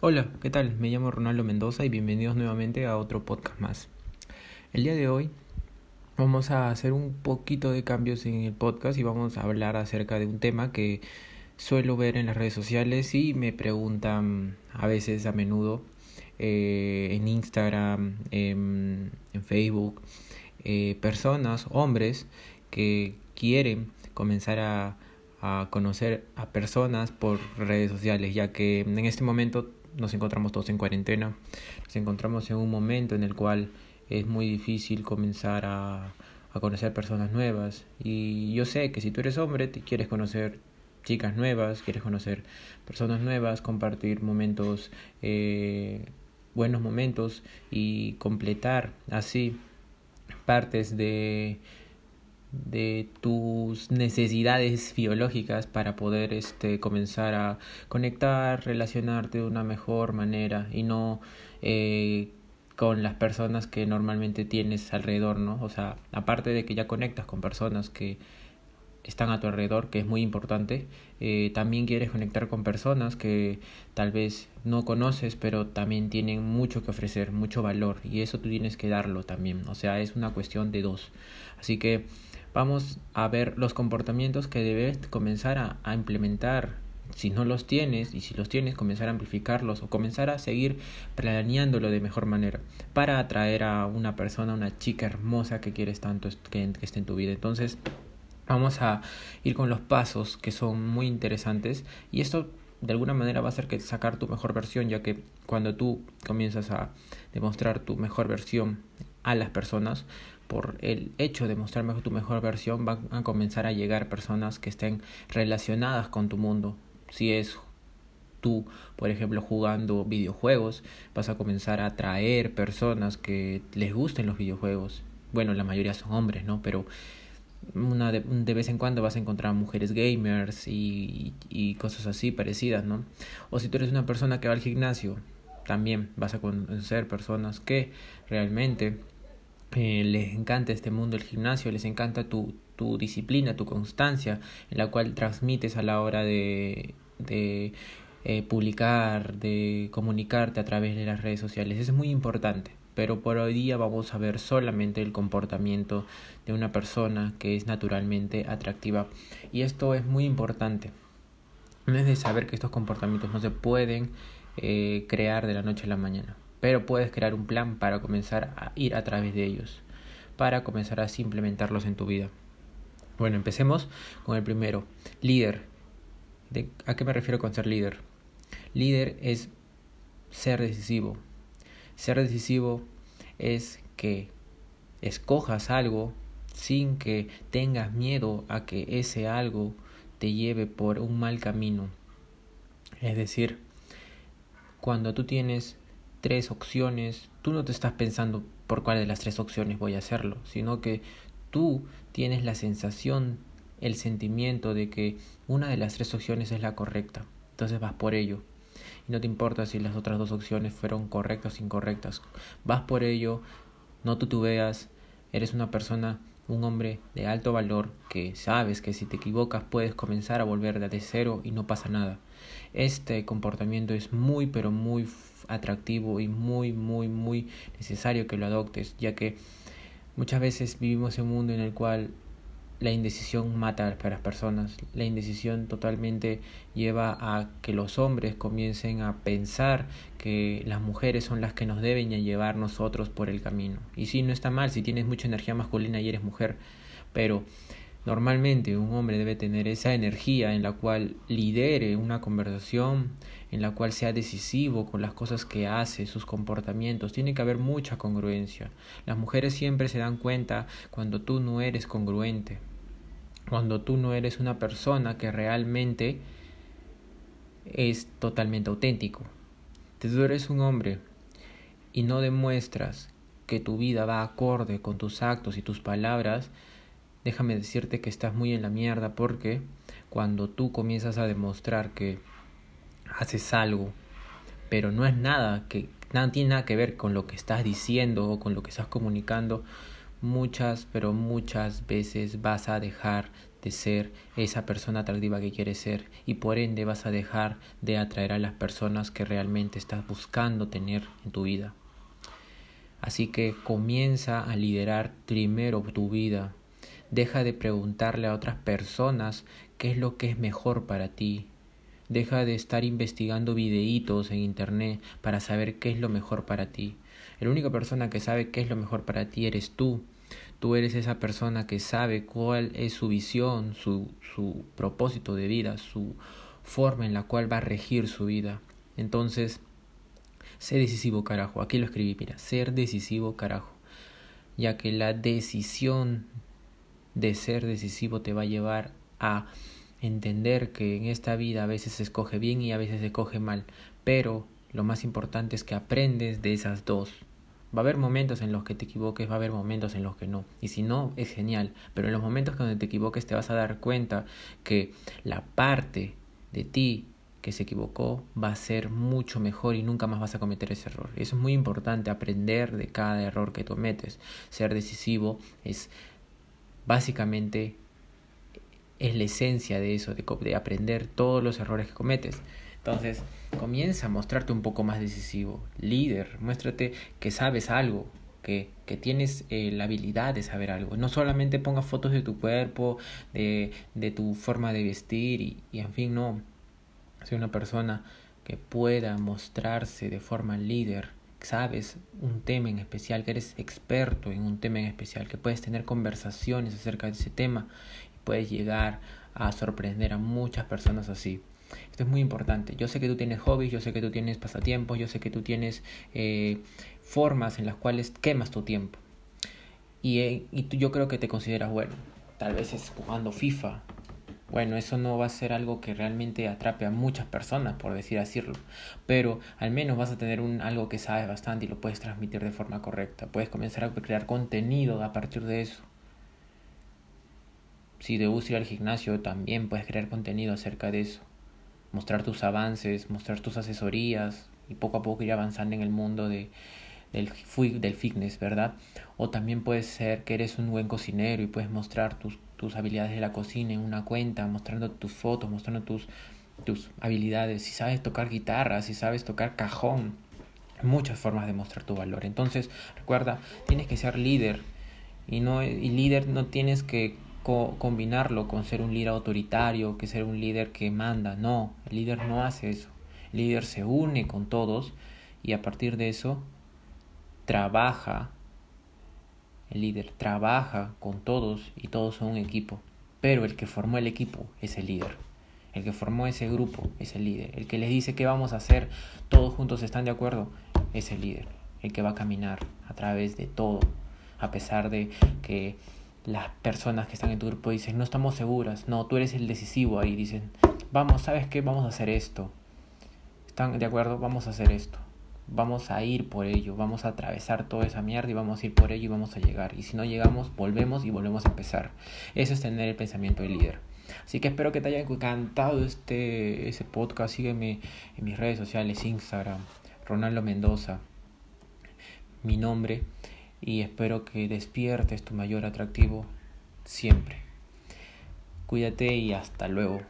Hola, ¿qué tal? Me llamo Ronaldo Mendoza y bienvenidos nuevamente a otro podcast más. El día de hoy vamos a hacer un poquito de cambios en el podcast y vamos a hablar acerca de un tema que suelo ver en las redes sociales y me preguntan a veces a menudo eh, en Instagram, en, Facebook, eh, personas, hombres que quieren comenzar a a conocer a personas por redes sociales, ya que en este momento nos encontramos todos en cuarentena, nos encontramos en un momento en el cual es muy difícil comenzar a, a conocer personas nuevas. Y yo sé que si tú eres hombre, te quieres conocer chicas nuevas, quieres conocer personas nuevas, compartir momentos, eh, buenos momentos y completar así partes de de tus necesidades biológicas para poder este comenzar a conectar, relacionarte de una mejor manera y no eh, con las personas que normalmente tienes alrededor, ¿no? O sea, aparte de que ya conectas con personas que están a tu alrededor, que es muy importante, eh, también quieres conectar con personas que tal vez no conoces, pero también tienen mucho que ofrecer, mucho valor, y eso tú tienes que darlo también, o sea, es una cuestión de dos. Así que vamos a ver los comportamientos que debes comenzar a, implementar. Si no los tienes y si los tienes, comenzar a amplificarlos o comenzar a seguir planeándolo de mejor manera para atraer a una persona, una chica hermosa que quieres tanto que, que esté en tu vida. Entonces, vamos a ir con los pasos que son muy interesantes y esto de alguna manera va a hacer que sacar tu mejor versión, ya que cuando tú comienzas a demostrar tu mejor versión a las personas, por el hecho de mostrarme tu mejor versión, van a comenzar a llegar personas que estén relacionadas con tu mundo. Si es tú, por ejemplo, jugando videojuegos, vas a comenzar a atraer personas que les gusten los videojuegos. Bueno, la mayoría son hombres, ¿no? Pero una de, de, vez en cuando vas a encontrar mujeres gamers y, y, cosas así parecidas, ¿no? O si tú eres una persona que va al gimnasio, también vas a conocer personas que realmente eh, les encanta este mundo del gimnasio, les encanta tu, tu disciplina, tu constancia, en la cual transmites a la hora de, de eh, publicar, de comunicarte a través de las redes sociales. Eso es muy importante. Pero por hoy día vamos a ver solamente el comportamiento de una persona que es naturalmente atractiva. Y esto es muy importante. No es de saber que estos comportamientos no se pueden eh, crear de la noche a la mañana pero puedes crear un plan para comenzar a ir a través de ellos, para comenzar a implementarlos en tu vida. Bueno, empecemos con el primero, líder. ¿De ¿A qué me refiero con ser líder? Líder es ser decisivo. Ser decisivo es que escojas algo sin que tengas miedo a que ese algo te lleve por un mal camino. Es decir, cuando tú tienes tres opciones, tú no te estás pensando por cuál de las tres opciones voy a hacerlo, sino que tú tienes la sensación, el sentimiento de que una de las tres opciones es la correcta. Entonces vas por ello. Y no te importa si las otras dos opciones fueron correctas o incorrectas. Vas por ello, no tú veas, eres una persona, un hombre de alto valor que sabes que si te equivocas puedes comenzar a volver de cero y no pasa nada. Este comportamiento es muy pero muy atractivo y muy muy muy necesario que lo adoptes, ya que muchas veces vivimos en un mundo en el cual la indecisión mata a las personas. La indecisión totalmente lleva a que los hombres comiencen a pensar que las mujeres son las que nos deben llevar nosotros por el camino. Y sí, no está mal si tienes mucha energía masculina y eres mujer, pero Normalmente un hombre debe tener esa energía en la cual lidere una conversación, en la cual sea decisivo con las cosas que hace, sus comportamientos. Tiene que haber mucha congruencia. Las mujeres siempre se dan cuenta cuando tú no eres congruente, cuando tú no eres una persona que realmente es totalmente auténtico. Tú eres un hombre y no demuestras que tu vida va acorde con tus actos y tus palabras, déjame decirte que estás muy en la mierda porque cuando tú comienzas a demostrar que haces algo, pero no es nada que nada tiene nada que ver con lo que estás diciendo o con lo que estás comunicando, muchas, pero muchas veces vas a dejar de ser esa persona atractiva que quieres ser y por ende vas a dejar de atraer a las personas que realmente estás buscando tener en tu vida. Así que comienza a liderar primero tu vida. Deja de preguntarle a otras personas qué es lo que es mejor para ti. Deja de estar investigando videitos en internet para saber qué es lo mejor para ti. La única persona que sabe qué es lo mejor para ti eres tú. Tú eres esa persona que sabe cuál es su visión, su, su propósito de vida, su forma en la cual va a regir su vida. Entonces, sé decisivo carajo. Aquí lo escribí, mira, ser decisivo carajo. Ya que la decisión de ser decisivo te va a llevar a entender que en esta vida a veces se escoge bien y a veces se escoge mal. Pero lo más importante es que aprendes de esas dos. Va a haber momentos en los que te equivoques, va a haber momentos en los que no. Y si no, es genial. Pero en los momentos donde te equivoques te vas a dar cuenta que la parte de ti que se equivocó va a ser mucho mejor y nunca más vas a cometer ese error. Eso es muy importante, aprender de cada error que cometes. Ser decisivo es básicamente es la esencia de eso, de, de aprender todos los errores que cometes. Entonces, comienza a mostrarte un poco más decisivo, líder, muéstrate que sabes algo, que, que tienes eh, la habilidad de saber algo. No solamente pongas fotos de tu cuerpo, de, de tu forma de vestir y, y en fin, no. Soy una persona que pueda mostrarse de forma líder, sabes un tema en especial, que eres experto en un tema en especial, que puedes tener conversaciones acerca de ese tema y puedes llegar a sorprender a muchas personas así. Esto es muy importante. Yo sé que tú tienes hobbies, yo sé que tú tienes pasatiempos, yo sé que tú tienes eh, formas en las cuales quemas tu tiempo. Y, eh, y tú, yo creo que te consideras bueno. Tal vez es jugando FIFA. Bueno, eso no va a ser algo que realmente atrape a muchas personas, por decir decirlo. Pero al menos vas a tener un, algo que sabes bastante y lo puedes transmitir de forma correcta. Puedes comenzar a crear contenido a partir de eso. Si te gusta ir al gimnasio, también puedes crear contenido acerca de eso mostrar tus avances, mostrar tus asesorías y poco a poco ir avanzando en el mundo de, del, del fitness, ¿verdad? O también puede ser que eres un buen cocinero y puedes mostrar tus, tus habilidades de la cocina en una cuenta, mostrando tus fotos, mostrando tus, tus habilidades. Si sabes tocar guitarra, si sabes tocar cajón, muchas formas de mostrar tu valor. Entonces, recuerda, tienes que ser líder y no y líder no tienes que combinarlo con ser un líder autoritario, que ser un líder que manda. No, el líder no hace eso. El líder se une con todos y a partir de eso trabaja. El líder trabaja con todos y todos son un equipo. Pero el que formó el equipo es el líder. El que formó ese grupo es el líder. El que les dice qué vamos a hacer, todos juntos están de acuerdo, es el líder. El que va a caminar a través de todo, a pesar de que las personas que están en tu grupo dicen, no estamos seguras, no, tú eres el decisivo ahí, dicen, vamos, ¿sabes qué? Vamos a hacer esto. ¿Están de acuerdo? Vamos a hacer esto. Vamos a ir por ello, vamos a atravesar toda esa mierda y vamos a ir por ello y vamos a llegar. Y si no llegamos, volvemos y volvemos a empezar. Eso es tener el pensamiento del líder. Así que espero que te haya encantado este ese podcast. Sígueme en mis redes sociales, Instagram, Ronaldo Mendoza, mi nombre y espero que despiertes tu mayor atractivo siempre. Cuídate y hasta luego.